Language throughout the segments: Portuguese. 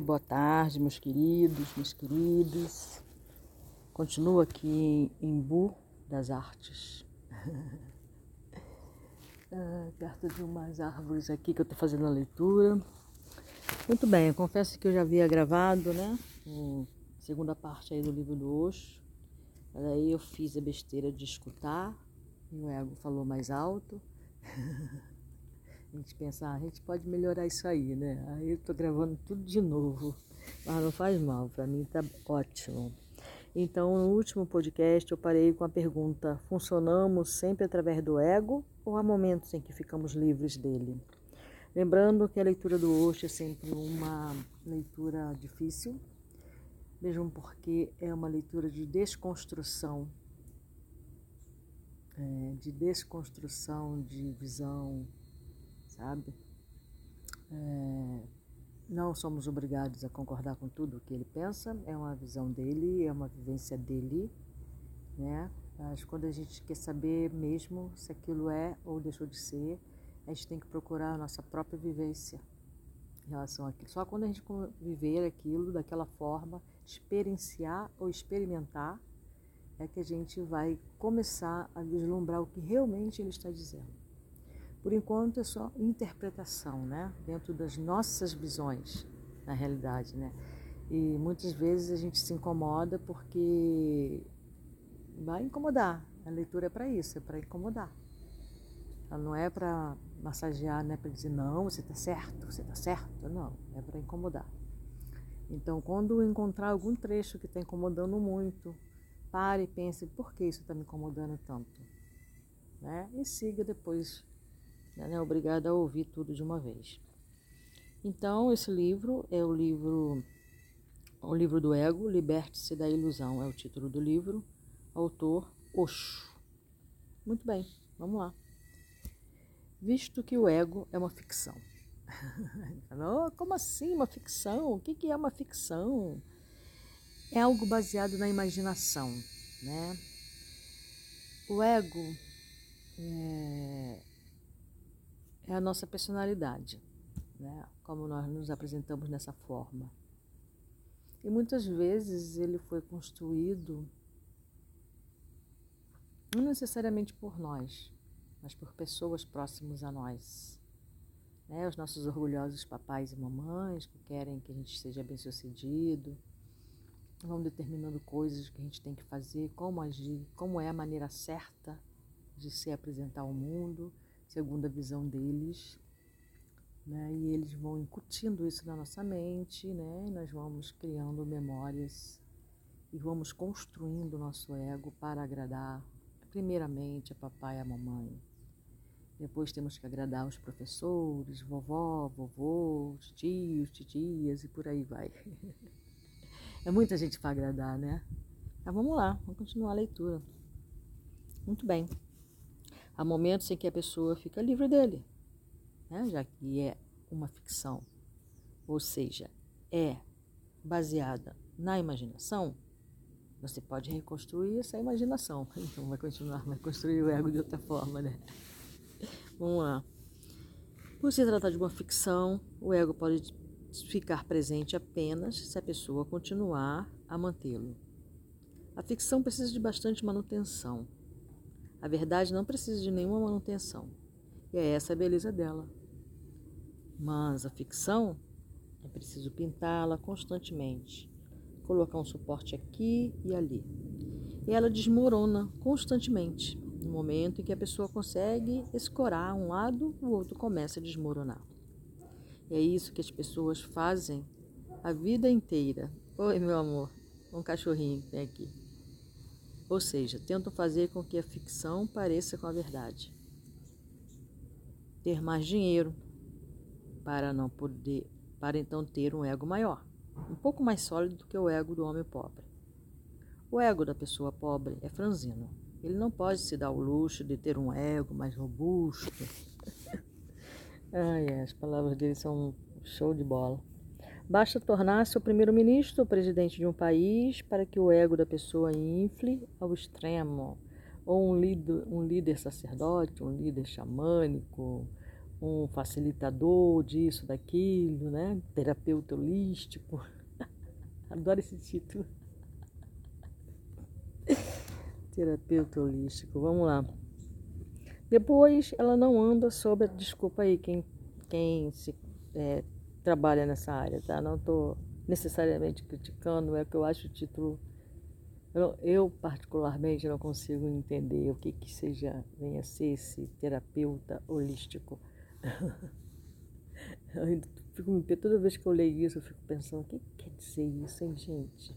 boa tarde, meus queridos, meus queridos. Continuo aqui em Embu das Artes. ah, perto de umas árvores aqui que eu estou fazendo a leitura. Muito bem, confesso que eu já havia gravado, né? A segunda parte aí do livro do Osho. Mas aí eu fiz a besteira de escutar e o ego falou mais alto. A gente pensa, ah, a gente pode melhorar isso aí, né? Aí eu tô gravando tudo de novo, mas não faz mal, para mim tá ótimo. Então, no último podcast eu parei com a pergunta: funcionamos sempre através do ego ou há momentos em que ficamos livres dele? Lembrando que a leitura do Osho é sempre uma leitura difícil, mesmo porque é uma leitura de desconstrução, é, de desconstrução de visão sabe? É, não somos obrigados a concordar com tudo o que ele pensa, é uma visão dele, é uma vivência dele, né? Mas quando a gente quer saber mesmo se aquilo é ou deixou de ser, a gente tem que procurar a nossa própria vivência em relação àquilo. Só quando a gente viver aquilo daquela forma, experienciar ou experimentar, é que a gente vai começar a vislumbrar o que realmente ele está dizendo. Por enquanto é só interpretação, né? Dentro das nossas visões, na realidade, né? E muitas vezes a gente se incomoda porque vai incomodar. A leitura é para isso, é para incomodar. Ela não é para massagear, não é para dizer não, você está certo, você está certo. Não, é para incomodar. Então, quando encontrar algum trecho que está incomodando muito, pare e pense por que isso está me incomodando tanto. Né? E siga depois não é obrigada a ouvir tudo de uma vez. Então, esse livro é o livro o livro do ego, Liberte-se da ilusão, é o título do livro. Autor Osho. Muito bem, vamos lá. Visto que o ego é uma ficção. Falou, como assim uma ficção? O que é uma ficção? É algo baseado na imaginação, né? O ego é a nossa personalidade, né? como nós nos apresentamos nessa forma. E muitas vezes ele foi construído não necessariamente por nós, mas por pessoas próximas a nós. Né? Os nossos orgulhosos papais e mamães que querem que a gente seja bem sucedido, vão determinando coisas que a gente tem que fazer, como agir, como é a maneira certa de se apresentar ao mundo segundo a visão deles, né? E eles vão incutindo isso na nossa mente, né? E nós vamos criando memórias e vamos construindo o nosso ego para agradar, primeiramente, a papai e a mamãe. Depois temos que agradar os professores, vovó, vovô, tios, titias e por aí vai. É muita gente para agradar, né? Mas vamos lá, vamos continuar a leitura. Muito bem. Há momentos em que a pessoa fica livre dele, né? já que é uma ficção, ou seja, é baseada na imaginação, você pode reconstruir essa imaginação. Então vai continuar, vai construir o ego de outra forma, né? Vamos lá. Por se tratar de uma ficção, o ego pode ficar presente apenas se a pessoa continuar a mantê-lo. A ficção precisa de bastante manutenção. A verdade não precisa de nenhuma manutenção. E é essa a beleza dela. Mas a ficção é preciso pintá-la constantemente, colocar um suporte aqui e ali. E ela desmorona constantemente. No momento em que a pessoa consegue escorar um lado, o outro começa a desmoronar. E é isso que as pessoas fazem a vida inteira. Oi, meu amor, um cachorrinho que tem aqui. Ou seja, tentam fazer com que a ficção pareça com a verdade. Ter mais dinheiro para não poder, para então ter um ego maior, um pouco mais sólido do que o ego do homem pobre. O ego da pessoa pobre é franzino. Ele não pode se dar o luxo de ter um ego mais robusto. Ai, as palavras dele são show de bola. Basta tornar-se o primeiro-ministro ou presidente de um país para que o ego da pessoa infle ao extremo. Ou um líder, um líder sacerdote, um líder xamânico, um facilitador disso, daquilo, né? Terapeuta holístico. Adoro esse título. Terapeuta holístico, vamos lá. Depois, ela não anda sobre. Desculpa aí, quem, quem se, é, trabalha nessa área, tá? Não estou necessariamente criticando, é que eu acho o título. Eu, eu, particularmente, não consigo entender o que, que seja, venha ser esse terapeuta holístico. eu fico, toda vez que eu leio isso, eu fico pensando: o que quer dizer isso, hein, gente?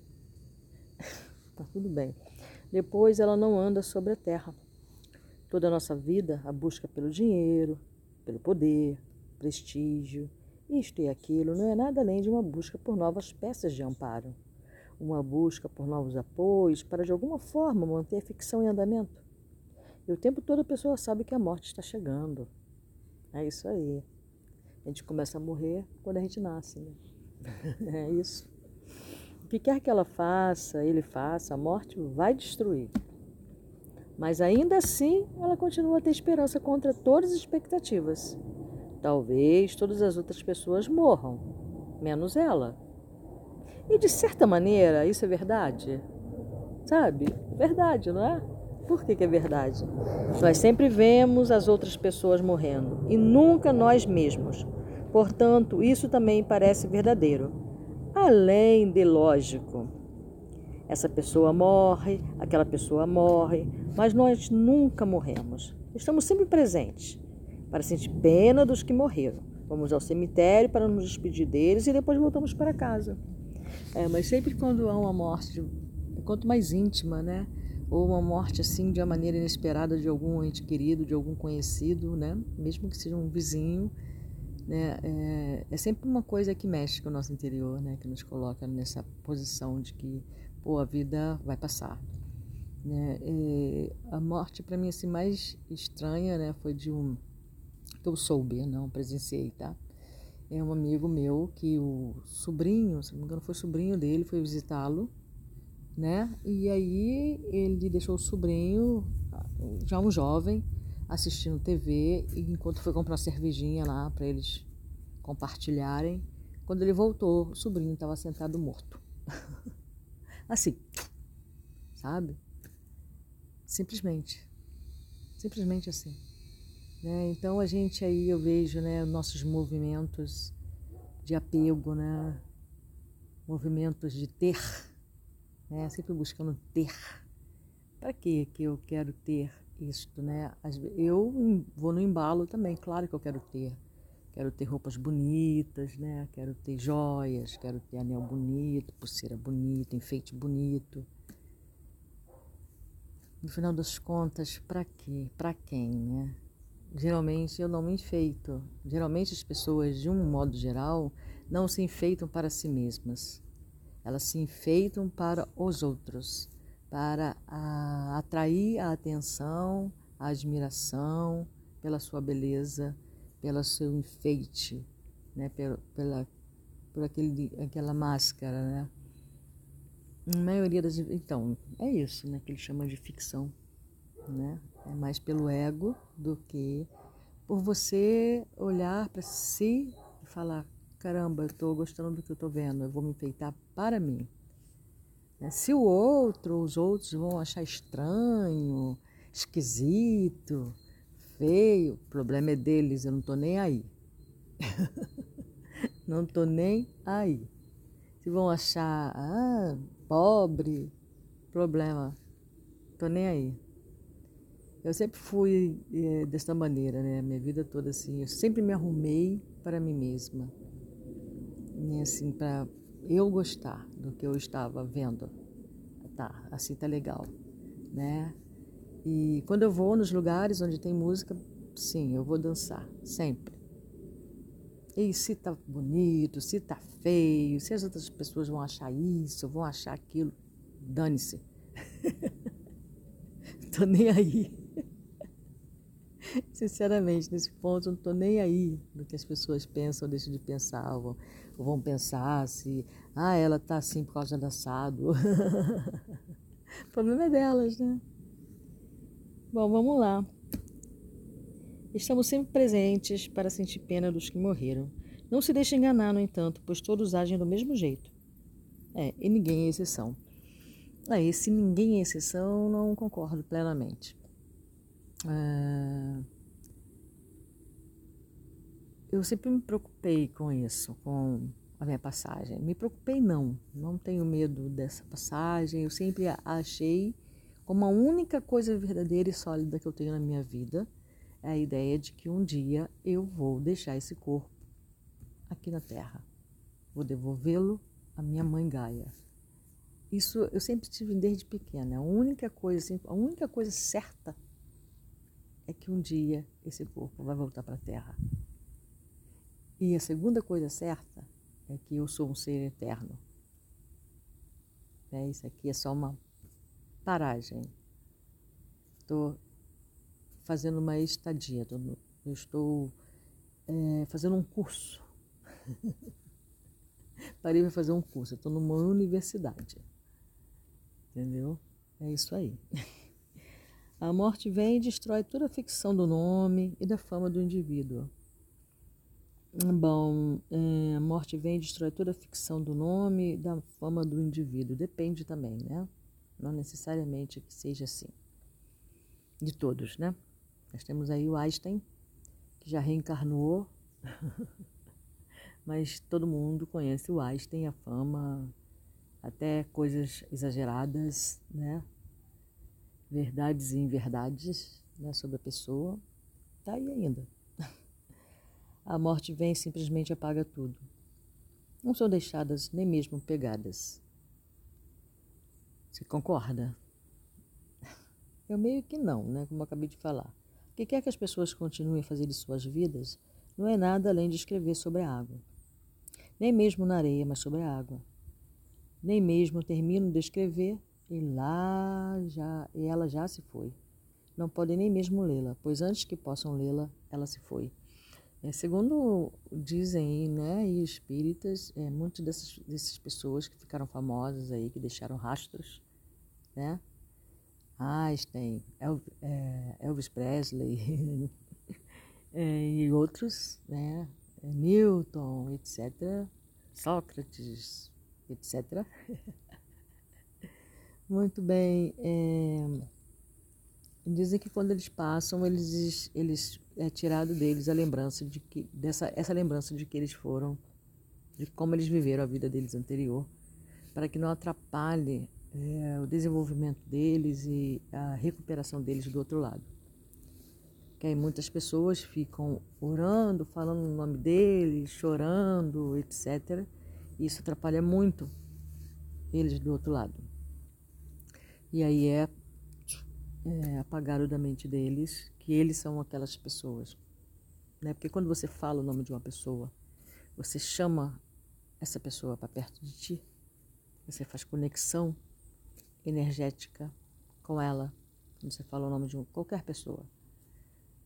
tá tudo bem. Depois, ela não anda sobre a terra. Toda a nossa vida, a busca pelo dinheiro, pelo poder, prestígio, isto e aquilo, não é nada além de uma busca por novas peças de amparo, uma busca por novos apoios para de alguma forma manter a ficção em andamento. E o tempo todo a pessoa sabe que a morte está chegando. É isso aí. A gente começa a morrer quando a gente nasce, né? É isso. O que quer que ela faça, ele faça, a morte vai destruir. Mas ainda assim, ela continua a ter esperança contra todas as expectativas. Talvez todas as outras pessoas morram, menos ela. E de certa maneira, isso é verdade. Sabe? Verdade, não é? Por que, que é verdade? Nós sempre vemos as outras pessoas morrendo e nunca nós mesmos. Portanto, isso também parece verdadeiro, além de lógico. Essa pessoa morre, aquela pessoa morre, mas nós nunca morremos. Estamos sempre presentes para sentir pena dos que morreram. Vamos ao cemitério para nos despedir deles e depois voltamos para casa. É, mas sempre quando há uma morte, quanto mais íntima, né? Ou uma morte assim de uma maneira inesperada de algum ente querido, de algum conhecido, né? Mesmo que seja um vizinho, né? É, é sempre uma coisa que mexe com o nosso interior, né? Que nos coloca nessa posição de que pô, a vida vai passar. Né? E a morte para mim assim mais estranha, né, foi de um que eu soube, não presenciei, tá? É um amigo meu que o sobrinho, se não me engano, foi sobrinho dele, foi visitá-lo, né? E aí ele deixou o sobrinho, já um jovem, assistindo TV, enquanto foi comprar uma cervejinha lá para eles compartilharem, quando ele voltou, o sobrinho estava sentado morto. Assim, sabe? Simplesmente. Simplesmente assim. Né? Então a gente aí, eu vejo né, nossos movimentos de apego, né? movimentos de ter, né? sempre buscando ter. Para que que eu quero ter isto? Né? Eu vou no embalo também, claro que eu quero ter. Quero ter roupas bonitas, né? Quero ter joias, quero ter anel bonito, pulseira bonita, enfeite bonito. No final das contas, para quê? Para quem, né? Geralmente eu não me enfeito. Geralmente as pessoas, de um modo geral, não se enfeitam para si mesmas. Elas se enfeitam para os outros, para a, atrair a atenção, a admiração pela sua beleza, pelo seu enfeite, né? pela, pela, por aquele, aquela máscara. Né? A maioria das. Então, é isso né, que ele chama de ficção. Né? É mais pelo ego do que por você olhar para si e falar: caramba, eu estou gostando do que eu estou vendo, eu vou me enfeitar para mim. Né? Se o outro, os outros vão achar estranho, esquisito, feio, o problema é deles, eu não estou nem aí. não estou nem aí. Se vão achar ah, pobre, problema, estou nem aí. Eu sempre fui é, desta maneira, né? Minha vida toda assim. Eu sempre me arrumei para mim mesma. E, assim, para eu gostar do que eu estava vendo. Tá, assim tá legal, né? E quando eu vou nos lugares onde tem música, sim, eu vou dançar, sempre. E se tá bonito, se tá feio, se as outras pessoas vão achar isso, vão achar aquilo, dane-se. tô nem aí. Sinceramente, nesse ponto, eu não tô nem aí do que as pessoas pensam ou deixam de pensar, ou, vão pensar se, ah, ela tá assim por causa do assado. o problema é delas, né? Bom, vamos lá. Estamos sempre presentes para sentir pena dos que morreram. Não se deixe enganar, no entanto, pois todos agem do mesmo jeito. É, e ninguém é exceção. É, esse ninguém é exceção, não concordo plenamente. É... Eu sempre me preocupei com isso, com a minha passagem. Me preocupei não, não tenho medo dessa passagem. Eu sempre achei como a única coisa verdadeira e sólida que eu tenho na minha vida é a ideia de que um dia eu vou deixar esse corpo aqui na Terra. Vou devolvê-lo à minha mãe Gaia. Isso eu sempre tive desde pequena. A única coisa, assim, a única coisa certa é que um dia esse corpo vai voltar para a Terra. E a segunda coisa certa é que eu sou um ser eterno. É, isso aqui é só uma paragem. Estou fazendo uma estadia, eu estou é, fazendo um curso. Parei para fazer um curso, estou numa universidade. Entendeu? É isso aí. A morte vem e destrói toda a ficção do nome e da fama do indivíduo. Bom, é, a morte vem e destrói toda a ficção do nome da fama do indivíduo. Depende também, né? Não necessariamente que seja assim. De todos, né? Nós temos aí o Einstein, que já reencarnou, mas todo mundo conhece o Einstein, a fama, até coisas exageradas, né? Verdades e inverdades né? sobre a pessoa. Tá aí ainda. A morte vem e simplesmente apaga tudo. Não são deixadas nem mesmo pegadas. Você concorda? Eu meio que não, né? Como eu acabei de falar que quer que as pessoas continuem a fazer de suas vidas não é nada além de escrever sobre a água. Nem mesmo na areia, mas sobre a água. Nem mesmo termino de escrever e lá já e ela já se foi. Não podem nem mesmo lê-la, pois antes que possam lê-la, ela se foi. É, segundo dizem né, e espíritas, é, muitas dessas, dessas pessoas que ficaram famosas aí, que deixaram rastros, né, Einstein, é, Elvis Presley é, e outros, né? Newton, etc., Sócrates, etc. Muito bem. É, dizem que quando eles passam, eles, eles é tirado deles a lembrança de que dessa essa lembrança de que eles foram, de como eles viveram a vida deles anterior, para que não atrapalhe é, o desenvolvimento deles e a recuperação deles do outro lado. Que aí muitas pessoas ficam orando, falando o nome deles, chorando, etc. E isso atrapalha muito eles do outro lado. E aí é, é apagado da mente deles que eles são aquelas pessoas. Né? Porque quando você fala o nome de uma pessoa, você chama essa pessoa para perto de ti, você faz conexão energética com ela, quando você fala o nome de qualquer pessoa.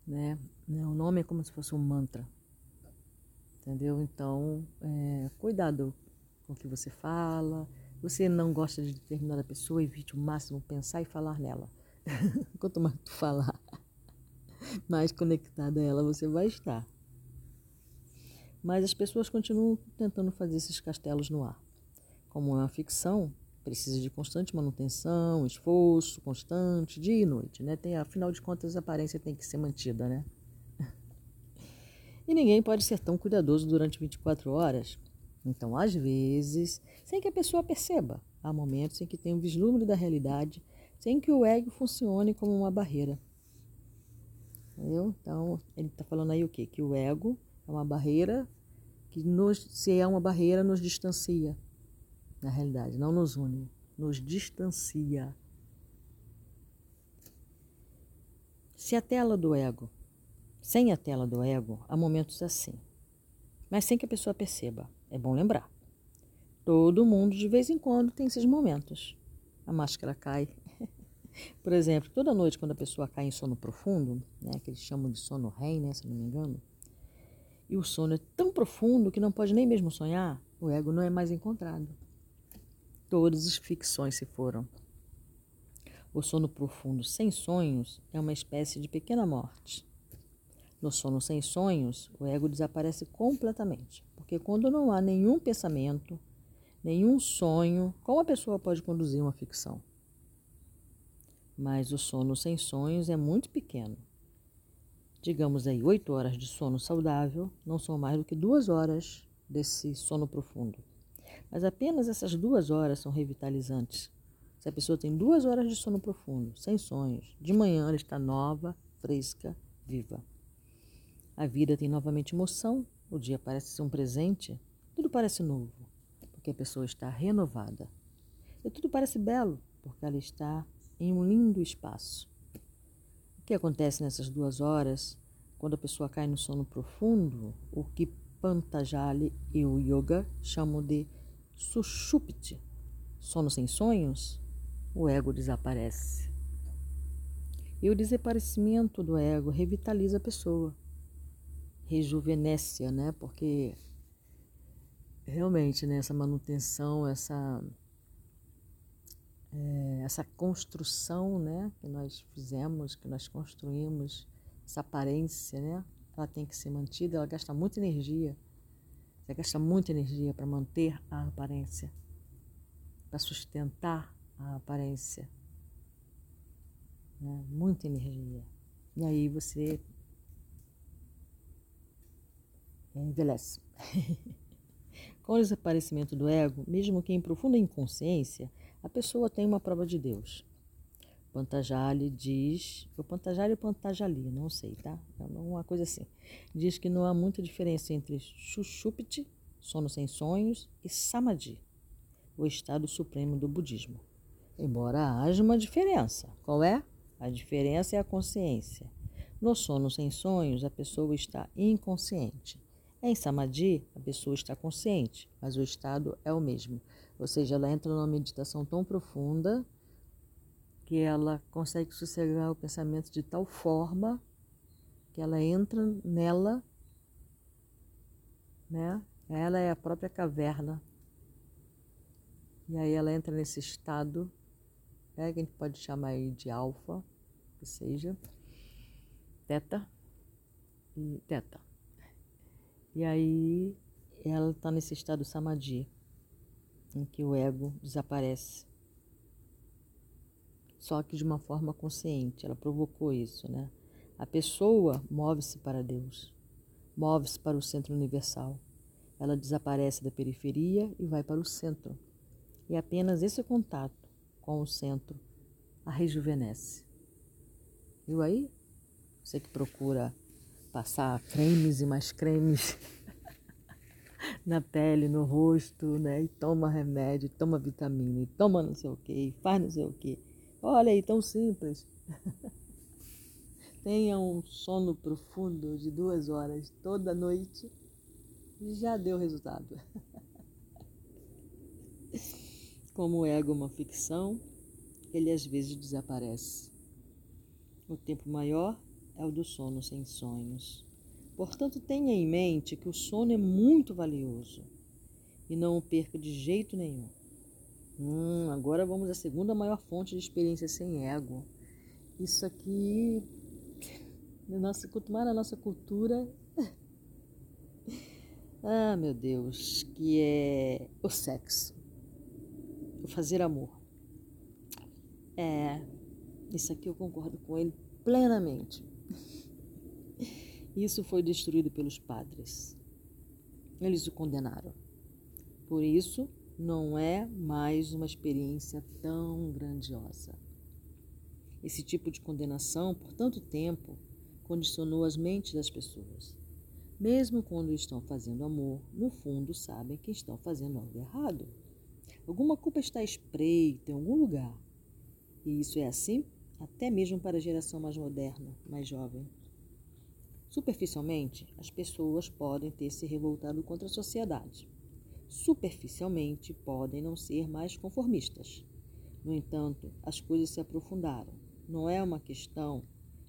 Né? O nome é como se fosse um mantra. Entendeu? Então, é, cuidado com o que você fala. Você não gosta de determinada pessoa, evite o máximo pensar e falar nela. Quanto mais tu falar, mais conectada ela você vai estar. Mas as pessoas continuam tentando fazer esses castelos no ar. Como é uma ficção, precisa de constante manutenção, esforço constante, dia e noite, né? Tem, afinal de contas, a aparência tem que ser mantida, né? E ninguém pode ser tão cuidadoso durante 24 horas. Então, às vezes, sem que a pessoa perceba, há momentos em que tem um vislumbre da realidade, sem que o ego funcione como uma barreira. Entendeu? Então, ele está falando aí o quê? Que o ego é uma barreira que, nos, se é uma barreira, nos distancia na realidade, não nos une, nos distancia. Se a tela do ego, sem a tela do ego, há momentos assim, mas sem que a pessoa perceba. É bom lembrar. Todo mundo, de vez em quando, tem esses momentos. A máscara cai. Por exemplo, toda noite, quando a pessoa cai em sono profundo, né, que eles chamam de sono REM, né, se não me engano, e o sono é tão profundo que não pode nem mesmo sonhar, o ego não é mais encontrado. Todas as ficções se foram. O sono profundo sem sonhos é uma espécie de pequena morte. No sono sem sonhos, o ego desaparece completamente, porque quando não há nenhum pensamento, nenhum sonho, como a pessoa pode conduzir uma ficção? Mas o sono sem sonhos é muito pequeno. Digamos aí, oito horas de sono saudável não são mais do que duas horas desse sono profundo. Mas apenas essas duas horas são revitalizantes. Se a pessoa tem duas horas de sono profundo, sem sonhos, de manhã ela está nova, fresca, viva. A vida tem novamente emoção, o dia parece ser um presente, tudo parece novo, porque a pessoa está renovada. E tudo parece belo, porque ela está em um lindo espaço. O que acontece nessas duas horas, quando a pessoa cai no sono profundo, o que Pantajali e o Yoga chamam de Sushupti, sono sem sonhos, o ego desaparece. E o desaparecimento do ego revitaliza a pessoa rejuvenesce, né? Porque realmente né, essa manutenção, essa, é, essa construção né, que nós fizemos, que nós construímos, essa aparência, né? Ela tem que ser mantida, ela gasta muita energia. Você gasta muita energia para manter a aparência, para sustentar a aparência. Né? Muita energia. E aí você envelhece. Com o desaparecimento do ego, mesmo que em profunda inconsciência, a pessoa tem uma prova de Deus. Pantajali diz, o Pantajali ou Pantajali, não sei, tá? É uma coisa assim. Diz que não há muita diferença entre Shushupti, sono sem sonhos, e Samadhi, o estado supremo do budismo. Embora haja uma diferença. Qual é? A diferença é a consciência. No sono sem sonhos, a pessoa está inconsciente. Em samadhi, a pessoa está consciente, mas o estado é o mesmo. Ou seja, ela entra numa meditação tão profunda que ela consegue sossegar o pensamento de tal forma que ela entra nela, né? Ela é a própria caverna. E aí ela entra nesse estado, né, que a gente pode chamar aí de alfa, que seja, teta e teta. E aí ela está nesse estado samadhi, em que o ego desaparece. Só que de uma forma consciente, ela provocou isso, né? A pessoa move-se para Deus, move-se para o centro universal. Ela desaparece da periferia e vai para o centro. E apenas esse contato com o centro a rejuvenesce. Viu aí? Você que procura passar cremes e mais cremes na pele, no rosto, né? E toma remédio, toma vitamina, e toma não sei o que, e faz não sei o que. Olha aí, tão simples. Tenha um sono profundo de duas horas toda noite já deu resultado. Como o ego é uma ficção, ele às vezes desaparece. O tempo maior é o do sono sem sonhos. Portanto, tenha em mente que o sono é muito valioso e não o perca de jeito nenhum. Hum, agora vamos à segunda maior fonte de experiência sem ego. Isso aqui, nossa, mais na nossa cultura, ah, meu Deus, que é o sexo, o fazer amor. É, isso aqui eu concordo com ele plenamente. Isso foi destruído pelos padres. Eles o condenaram. Por isso, não é mais uma experiência tão grandiosa. Esse tipo de condenação, por tanto tempo, condicionou as mentes das pessoas. Mesmo quando estão fazendo amor, no fundo sabem que estão fazendo algo errado. Alguma culpa está espreita em algum lugar. E isso é assim até mesmo para a geração mais moderna, mais jovem. Superficialmente, as pessoas podem ter se revoltado contra a sociedade. Superficialmente, podem não ser mais conformistas. No entanto, as coisas se aprofundaram. Não é uma questão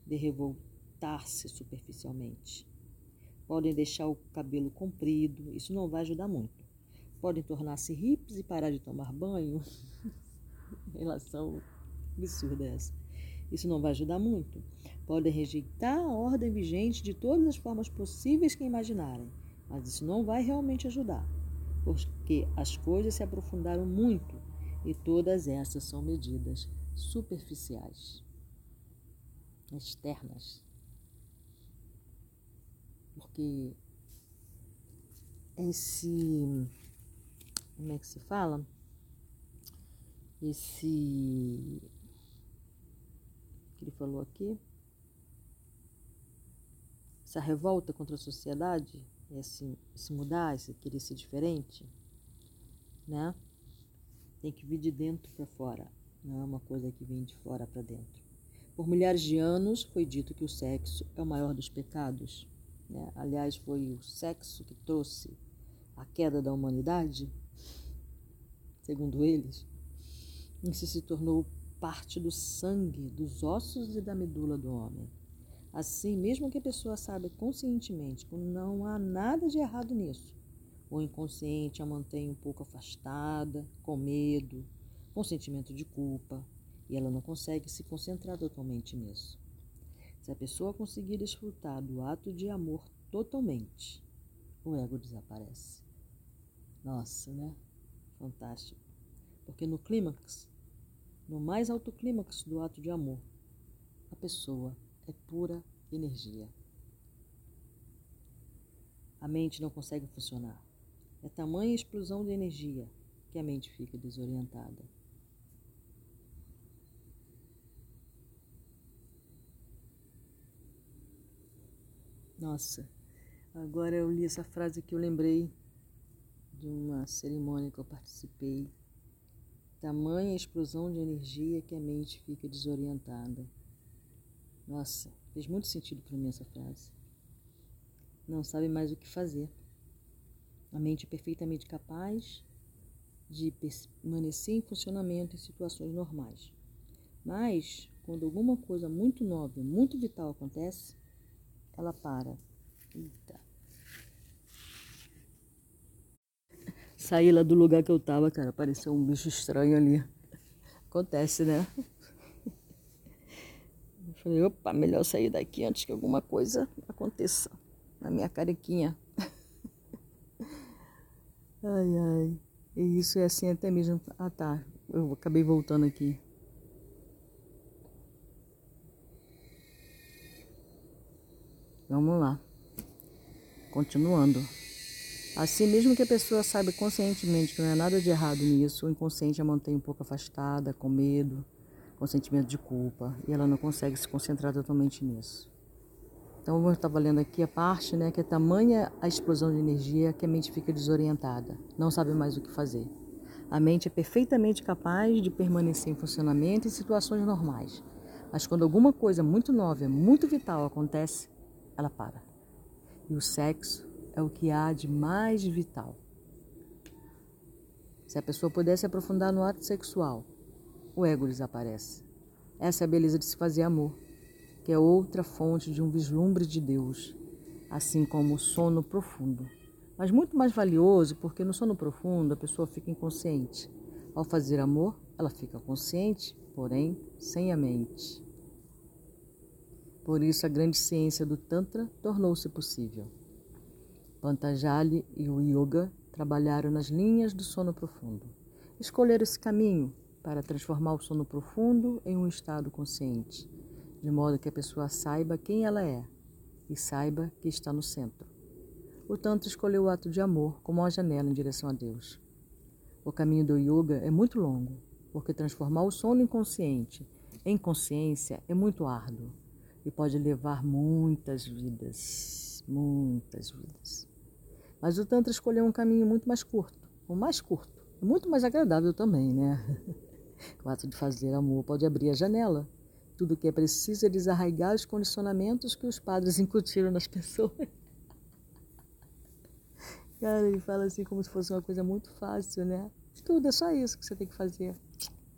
de revoltar-se superficialmente. Podem deixar o cabelo comprido, isso não vai ajudar muito. Podem tornar-se hippies e parar de tomar banho. relação absurda essa. Isso não vai ajudar muito. Podem rejeitar a ordem vigente de todas as formas possíveis que imaginarem, mas isso não vai realmente ajudar, porque as coisas se aprofundaram muito e todas essas são medidas superficiais, externas. Porque esse. Como é que se fala? Esse. Que ele falou aqui? Essa revolta contra a sociedade, esse, esse mudar, esse querer ser diferente, né? Tem que vir de dentro para fora, não é uma coisa que vem de fora para dentro. Por milhares de anos foi dito que o sexo é o maior dos pecados. Né? Aliás, foi o sexo que trouxe a queda da humanidade, segundo eles. Isso se tornou parte do sangue, dos ossos e da medula do homem. Assim, mesmo que a pessoa saiba conscientemente que não há nada de errado nisso, o inconsciente a mantém um pouco afastada, com medo, com sentimento de culpa, e ela não consegue se concentrar totalmente nisso. Se a pessoa conseguir desfrutar do ato de amor totalmente, o ego desaparece. Nossa, né? Fantástico. Porque no clímax, no mais alto clímax do ato de amor, a pessoa é pura energia. A mente não consegue funcionar. É tamanha explosão de energia que a mente fica desorientada. Nossa, agora eu li essa frase que eu lembrei de uma cerimônia que eu participei. Tamanha explosão de energia que a mente fica desorientada. Nossa, fez muito sentido para mim essa frase. Não sabe mais o que fazer. A mente é perfeitamente capaz de permanecer em funcionamento em situações normais. Mas, quando alguma coisa muito nova, muito vital acontece, ela para. Eita. Saí lá do lugar que eu tava, cara. Apareceu um bicho estranho ali. Acontece, né? Eu falei, opa, melhor sair daqui antes que alguma coisa aconteça na minha carequinha. Ai, ai. E isso é assim até mesmo. Ah, tá. Eu acabei voltando aqui. Vamos lá. Continuando. Assim, mesmo que a pessoa saiba conscientemente que não é nada de errado nisso, o inconsciente a mantém um pouco afastada, com medo, com sentimento de culpa, e ela não consegue se concentrar totalmente nisso. Então, eu estava lendo aqui a parte, né, que é tamanha a explosão de energia que a mente fica desorientada, não sabe mais o que fazer. A mente é perfeitamente capaz de permanecer em funcionamento em situações normais, mas quando alguma coisa muito nova, muito vital acontece, ela para. E o sexo é o que há de mais vital. Se a pessoa pudesse aprofundar no ato sexual, o ego desaparece. Essa é a beleza de se fazer amor, que é outra fonte de um vislumbre de Deus, assim como o sono profundo. Mas muito mais valioso, porque no sono profundo a pessoa fica inconsciente. Ao fazer amor, ela fica consciente, porém sem a mente. Por isso, a grande ciência do Tantra tornou-se possível. Pantajali e o Yoga trabalharam nas linhas do sono profundo. Escolheram esse caminho para transformar o sono profundo em um estado consciente, de modo que a pessoa saiba quem ela é e saiba que está no centro. O Tantra escolheu o ato de amor como uma janela em direção a Deus. O caminho do Yoga é muito longo, porque transformar o sono inconsciente em consciência é muito árduo e pode levar muitas vidas, muitas vidas. Mas o Tantra escolheu um caminho muito mais curto, o mais curto, muito mais agradável também, né? O ato de fazer amor pode abrir a janela. Tudo o que é preciso é desarraigar os condicionamentos que os padres incutiram nas pessoas. Cara, ele fala assim como se fosse uma coisa muito fácil, né? Tudo é só isso que você tem que fazer.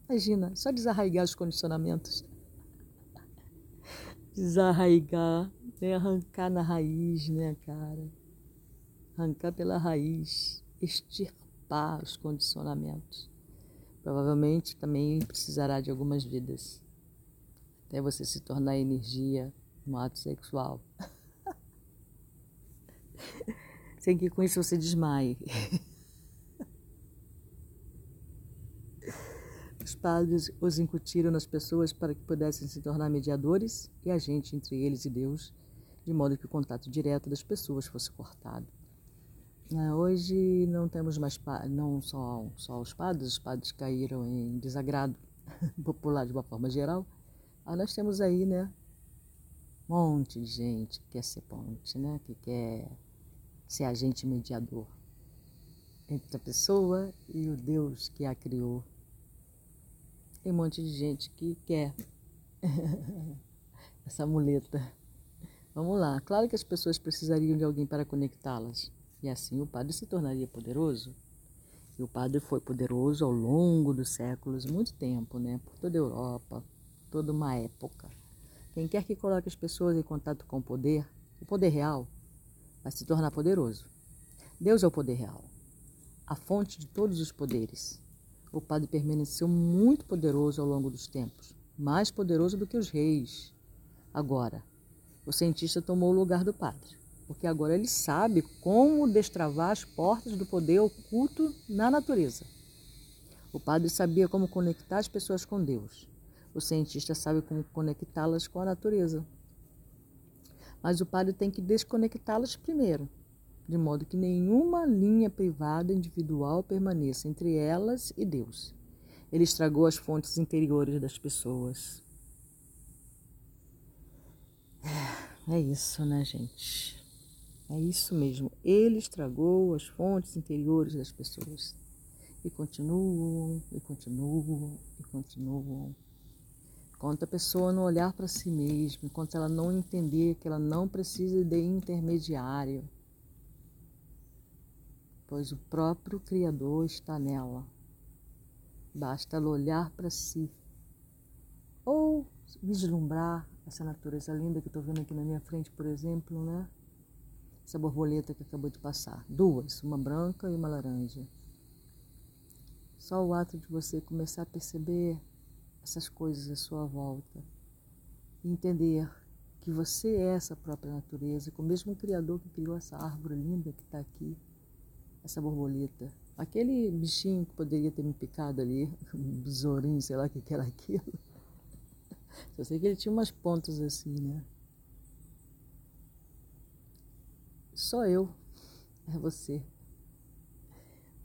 Imagina, só desarraigar os condicionamentos desarraigar, né? arrancar na raiz, né, cara? Arrancar pela raiz, extirpar os condicionamentos. Provavelmente também precisará de algumas vidas. até você se tornar energia no ato sexual. Sem que com isso você desmaie. Os padres os incutiram nas pessoas para que pudessem se tornar mediadores e agente entre eles e Deus, de modo que o contato direto das pessoas fosse cortado. É, hoje não temos mais não só, só os padres, os padres caíram em desagrado popular de uma forma geral. Aí nós temos aí, né, um monte de gente que quer ser ponte, né, que quer ser agente mediador entre a pessoa e o Deus que a criou. Tem um monte de gente que quer essa muleta. Vamos lá. Claro que as pessoas precisariam de alguém para conectá-las. E assim o padre se tornaria poderoso. E o padre foi poderoso ao longo dos séculos, muito tempo, né? Por toda a Europa, toda uma época. Quem quer que coloque as pessoas em contato com o poder, o poder real, vai se tornar poderoso. Deus é o poder real, a fonte de todos os poderes o padre permaneceu muito poderoso ao longo dos tempos, mais poderoso do que os reis. Agora, o cientista tomou o lugar do padre, porque agora ele sabe como destravar as portas do poder oculto na natureza. O padre sabia como conectar as pessoas com Deus. O cientista sabe como conectá-las com a natureza. Mas o padre tem que desconectá-las primeiro de modo que nenhuma linha privada individual permaneça entre elas e Deus. Ele estragou as fontes interiores das pessoas. É, é isso, né, gente? É isso mesmo. Ele estragou as fontes interiores das pessoas. E continuam, e continuam, e continuam. Enquanto a pessoa não olhar para si mesma, enquanto ela não entender que ela não precisa de intermediário, pois o próprio Criador está nela. Basta ela olhar para si ou vislumbrar essa natureza linda que estou vendo aqui na minha frente, por exemplo, né? Essa borboleta que acabou de passar. Duas, uma branca e uma laranja. Só o ato de você começar a perceber essas coisas à sua volta e entender que você é essa própria natureza, com o mesmo Criador que criou essa árvore linda que está aqui essa borboleta. Aquele bichinho que poderia ter me picado ali, um besourinho, sei lá o que, que era aquilo. Só sei que ele tinha umas pontas assim, né? Só eu, é você.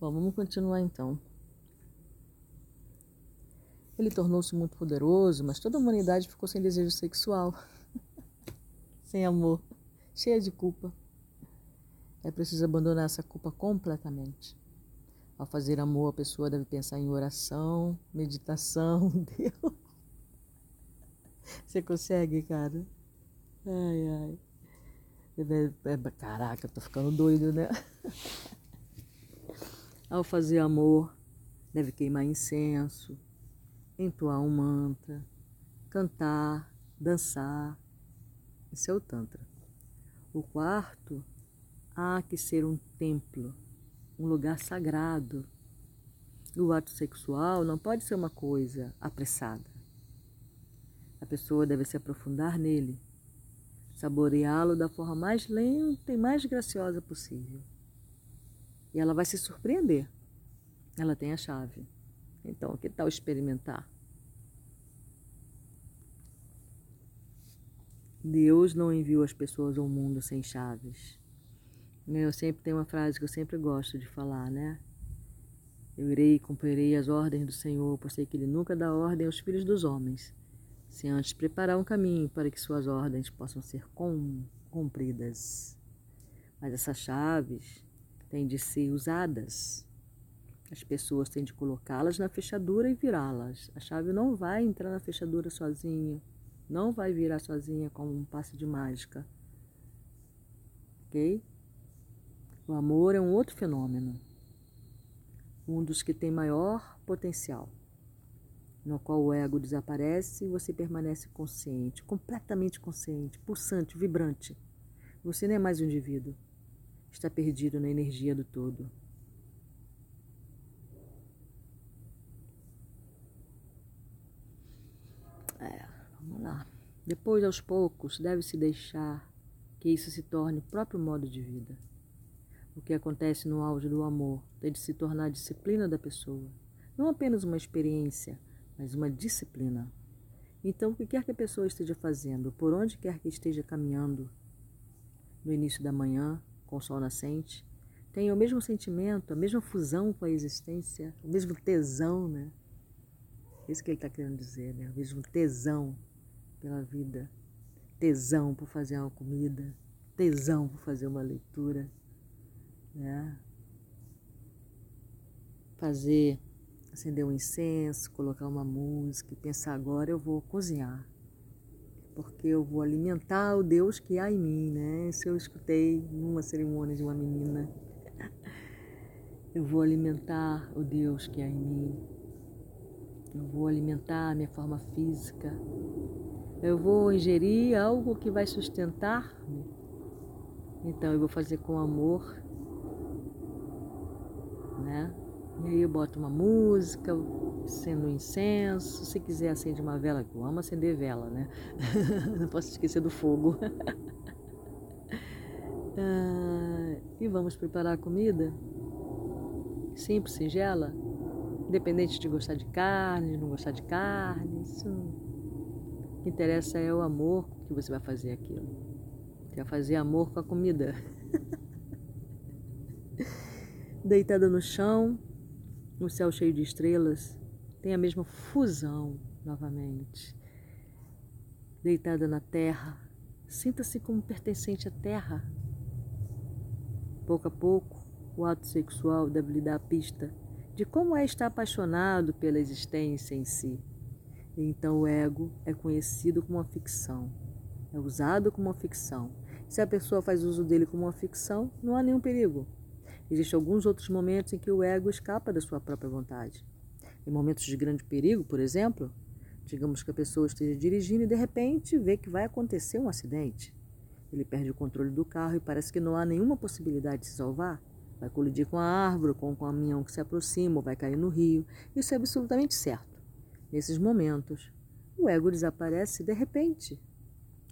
Bom, vamos continuar então. Ele tornou-se muito poderoso, mas toda a humanidade ficou sem desejo sexual, sem amor, cheia de culpa. É preciso abandonar essa culpa completamente. Ao fazer amor, a pessoa deve pensar em oração, meditação, Deus. Você consegue, cara? Ai, ai. Caraca, eu tô ficando doido, né? Ao fazer amor, deve queimar incenso, entoar um mantra, cantar, dançar. Esse é o Tantra. O quarto há que ser um templo, um lugar sagrado. O ato sexual não pode ser uma coisa apressada. A pessoa deve se aprofundar nele, saboreá-lo da forma mais lenta e mais graciosa possível. E ela vai se surpreender. Ela tem a chave. Então, que tal experimentar? Deus não enviou as pessoas ao mundo sem chaves. Eu sempre tenho uma frase que eu sempre gosto de falar, né? Eu irei e cumprirei as ordens do Senhor, pois sei que Ele nunca dá ordem aos filhos dos homens, sem antes preparar um caminho para que suas ordens possam ser cumpridas. Mas essas chaves têm de ser usadas. As pessoas têm de colocá-las na fechadura e virá-las. A chave não vai entrar na fechadura sozinha, não vai virar sozinha como um passe de mágica. Ok? O amor é um outro fenômeno, um dos que tem maior potencial, no qual o ego desaparece e você permanece consciente, completamente consciente, pulsante, vibrante. Você não é mais um indivíduo, está perdido na energia do todo. É, vamos lá. Depois, aos poucos, deve-se deixar que isso se torne o próprio modo de vida. O que acontece no auge do amor tem de se tornar a disciplina da pessoa. Não apenas uma experiência, mas uma disciplina. Então, o que quer que a pessoa esteja fazendo, por onde quer que esteja caminhando, no início da manhã, com o sol nascente, tenha o mesmo sentimento, a mesma fusão com a existência, o mesmo tesão, né? Isso que ele está querendo dizer, né? O mesmo tesão pela vida, tesão por fazer uma comida, tesão por fazer uma leitura, né? Fazer, acender um incenso, colocar uma música e pensar agora eu vou cozinhar, porque eu vou alimentar o Deus que há em mim, né? Isso eu escutei numa cerimônia de uma menina. Eu vou alimentar o Deus que há em mim. Eu vou alimentar a minha forma física. Eu vou ingerir algo que vai sustentar-me. Então eu vou fazer com amor, né? E aí eu boto uma música, acendo um incenso. Se quiser acende uma vela, que eu amo acender vela, né? Não posso esquecer do fogo. ah, e vamos preparar a comida. Simples, singela independente de gostar de carne, de não gostar de carne, isso o que interessa é o amor que você vai fazer aquilo. Quer fazer amor com a comida. Deitada no chão, o céu cheio de estrelas, tem a mesma fusão novamente. Deitada na terra, sinta-se como pertencente à terra. Pouco a pouco, o ato sexual deve lhe dar a pista de como é estar apaixonado pela existência em si. Então o ego é conhecido como uma ficção, é usado como uma ficção. Se a pessoa faz uso dele como uma ficção, não há nenhum perigo. Existem alguns outros momentos em que o ego escapa da sua própria vontade. Em momentos de grande perigo, por exemplo, digamos que a pessoa esteja dirigindo e de repente vê que vai acontecer um acidente. Ele perde o controle do carro e parece que não há nenhuma possibilidade de se salvar vai colidir com a árvore, com o caminhão que se aproxima, ou vai cair no rio. Isso é absolutamente certo. Nesses momentos, o ego desaparece de repente.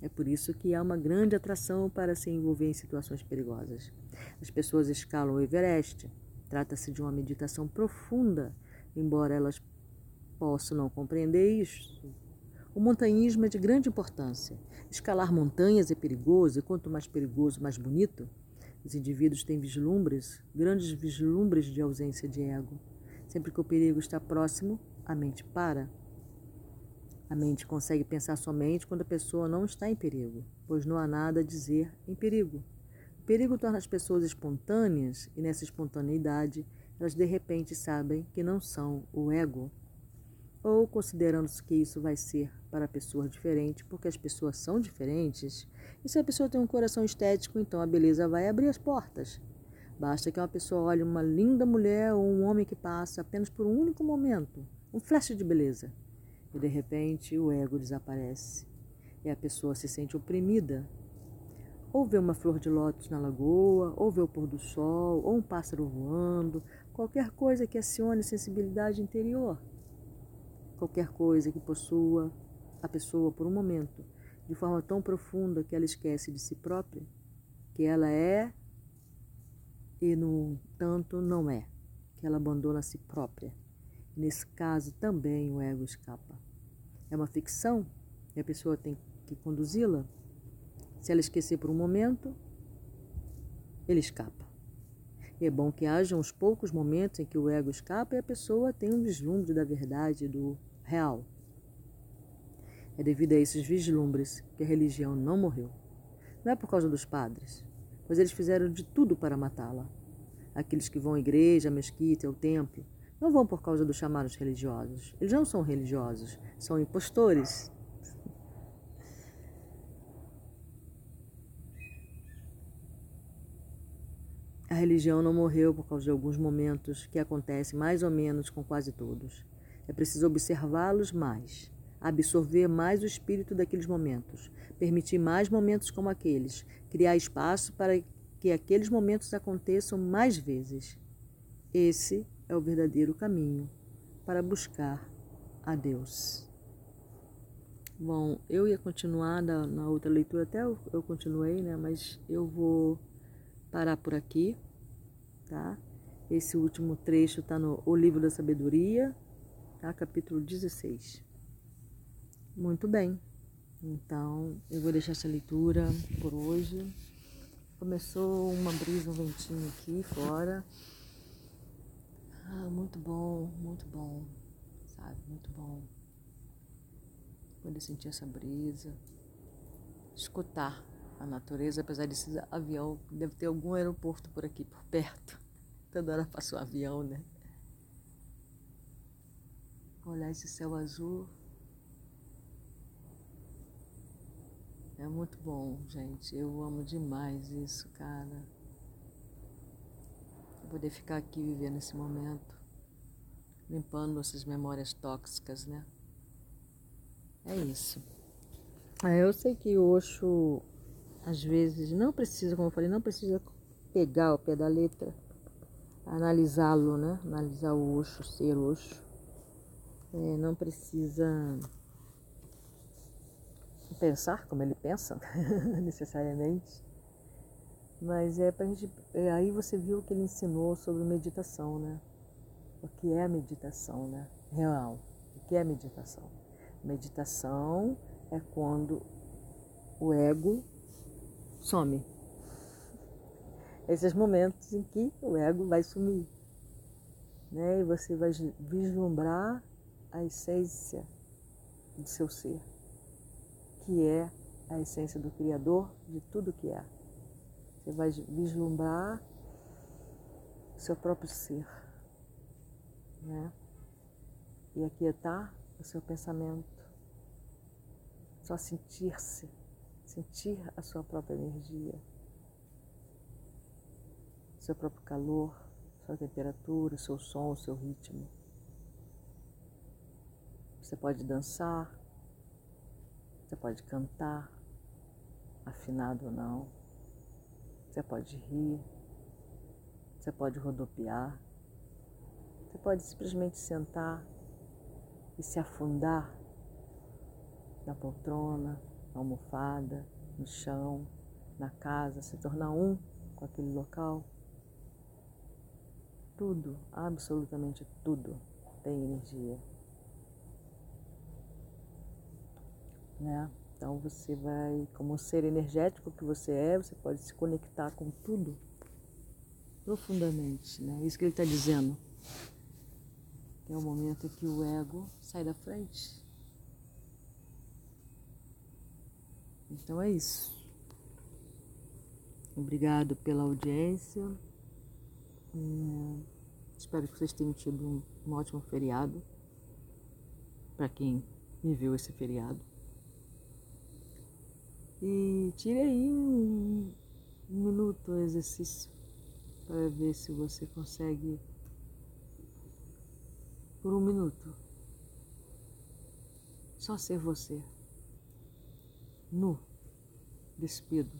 É por isso que há uma grande atração para se envolver em situações perigosas. As pessoas escalam o Everest. Trata-se de uma meditação profunda, embora elas possam não compreender isso. O montanhismo é de grande importância. Escalar montanhas é perigoso, e quanto mais perigoso, mais bonito. Os indivíduos têm vislumbres, grandes vislumbres de ausência de ego. Sempre que o perigo está próximo, a mente para. A mente consegue pensar somente quando a pessoa não está em perigo, pois não há nada a dizer em perigo. O perigo torna as pessoas espontâneas e nessa espontaneidade elas de repente sabem que não são o ego. Ou considerando-se que isso vai ser para pessoas diferentes, porque as pessoas são diferentes, e se a pessoa tem um coração estético, então a beleza vai abrir as portas. Basta que uma pessoa olhe uma linda mulher ou um homem que passa apenas por um único momento, um flash de beleza, e de repente o ego desaparece e a pessoa se sente oprimida. Ou vê uma flor de lótus na lagoa, ou vê o pôr do sol, ou um pássaro voando, qualquer coisa que acione sensibilidade interior. Qualquer coisa que possua a pessoa por um momento de forma tão profunda que ela esquece de si própria, que ela é e, no tanto, não é, que ela abandona a si própria. Nesse caso, também o ego escapa. É uma ficção e a pessoa tem que conduzi-la. Se ela esquecer por um momento, ele escapa. E é bom que haja uns poucos momentos em que o ego escapa e a pessoa tem um vislumbre da verdade, do real. É devido a esses vislumbres que a religião não morreu. Não é por causa dos padres, pois eles fizeram de tudo para matá-la. Aqueles que vão à igreja, à mesquita, ao templo, não vão por causa dos chamados religiosos. Eles não são religiosos, são impostores. A religião não morreu por causa de alguns momentos que acontecem mais ou menos com quase todos. É preciso observá-los mais absorver mais o espírito daqueles momentos, permitir mais momentos como aqueles, criar espaço para que aqueles momentos aconteçam mais vezes. Esse é o verdadeiro caminho para buscar a Deus. Bom, eu ia continuar na, na outra leitura, até eu, eu continuei, né? Mas eu vou parar por aqui, tá? Esse último trecho está no O Livro da Sabedoria, tá? Capítulo 16. Muito bem. Então, eu vou deixar essa leitura por hoje. Começou uma brisa, um ventinho aqui fora. Ah, muito bom, muito bom, sabe? Muito bom poder sentir essa brisa, escutar a natureza, apesar desse avião, deve ter algum aeroporto por aqui, por perto. Toda hora passa um avião, né? Olhar esse céu azul. É muito bom, gente. Eu amo demais isso, cara. Poder ficar aqui vivendo esse momento, limpando essas memórias tóxicas, né? É isso. É, eu sei que o Osho, às vezes, não precisa, como eu falei, não precisa pegar o pé da letra, analisá-lo, né? Analisar o Osho, ser Osho. É, não precisa pensar como ele pensa, necessariamente. Mas é pra gente. É, aí você viu o que ele ensinou sobre meditação, né? O que é meditação, né? Real. O que é meditação? Meditação é quando o ego some. Esses momentos em que o ego vai sumir. Né? E você vai vislumbrar a essência do seu ser, que é a essência do Criador de tudo que é. Você vai vislumbrar o seu próprio ser. Né? E aquietar o seu pensamento. Só sentir-se, sentir a sua própria energia, seu próprio calor, sua temperatura, seu som, seu ritmo. Você pode dançar, você pode cantar, afinado ou não. Você pode rir, você pode rodopiar, você pode simplesmente sentar e se afundar na poltrona, na almofada, no chão, na casa, se tornar um com aquele local. Tudo, absolutamente tudo, tem energia. Né? Então você vai, como ser energético que você é, você pode se conectar com tudo profundamente. Né? Isso que ele está dizendo. É o momento em que o ego sai da frente. Então é isso. Obrigado pela audiência. É, espero que vocês tenham tido um, um ótimo feriado. Para quem viveu esse feriado. E tire aí um, minuto o exercício para ver se você consegue por um minuto. Só ser você. Nu, despido.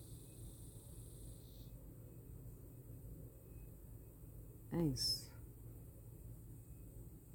É isso.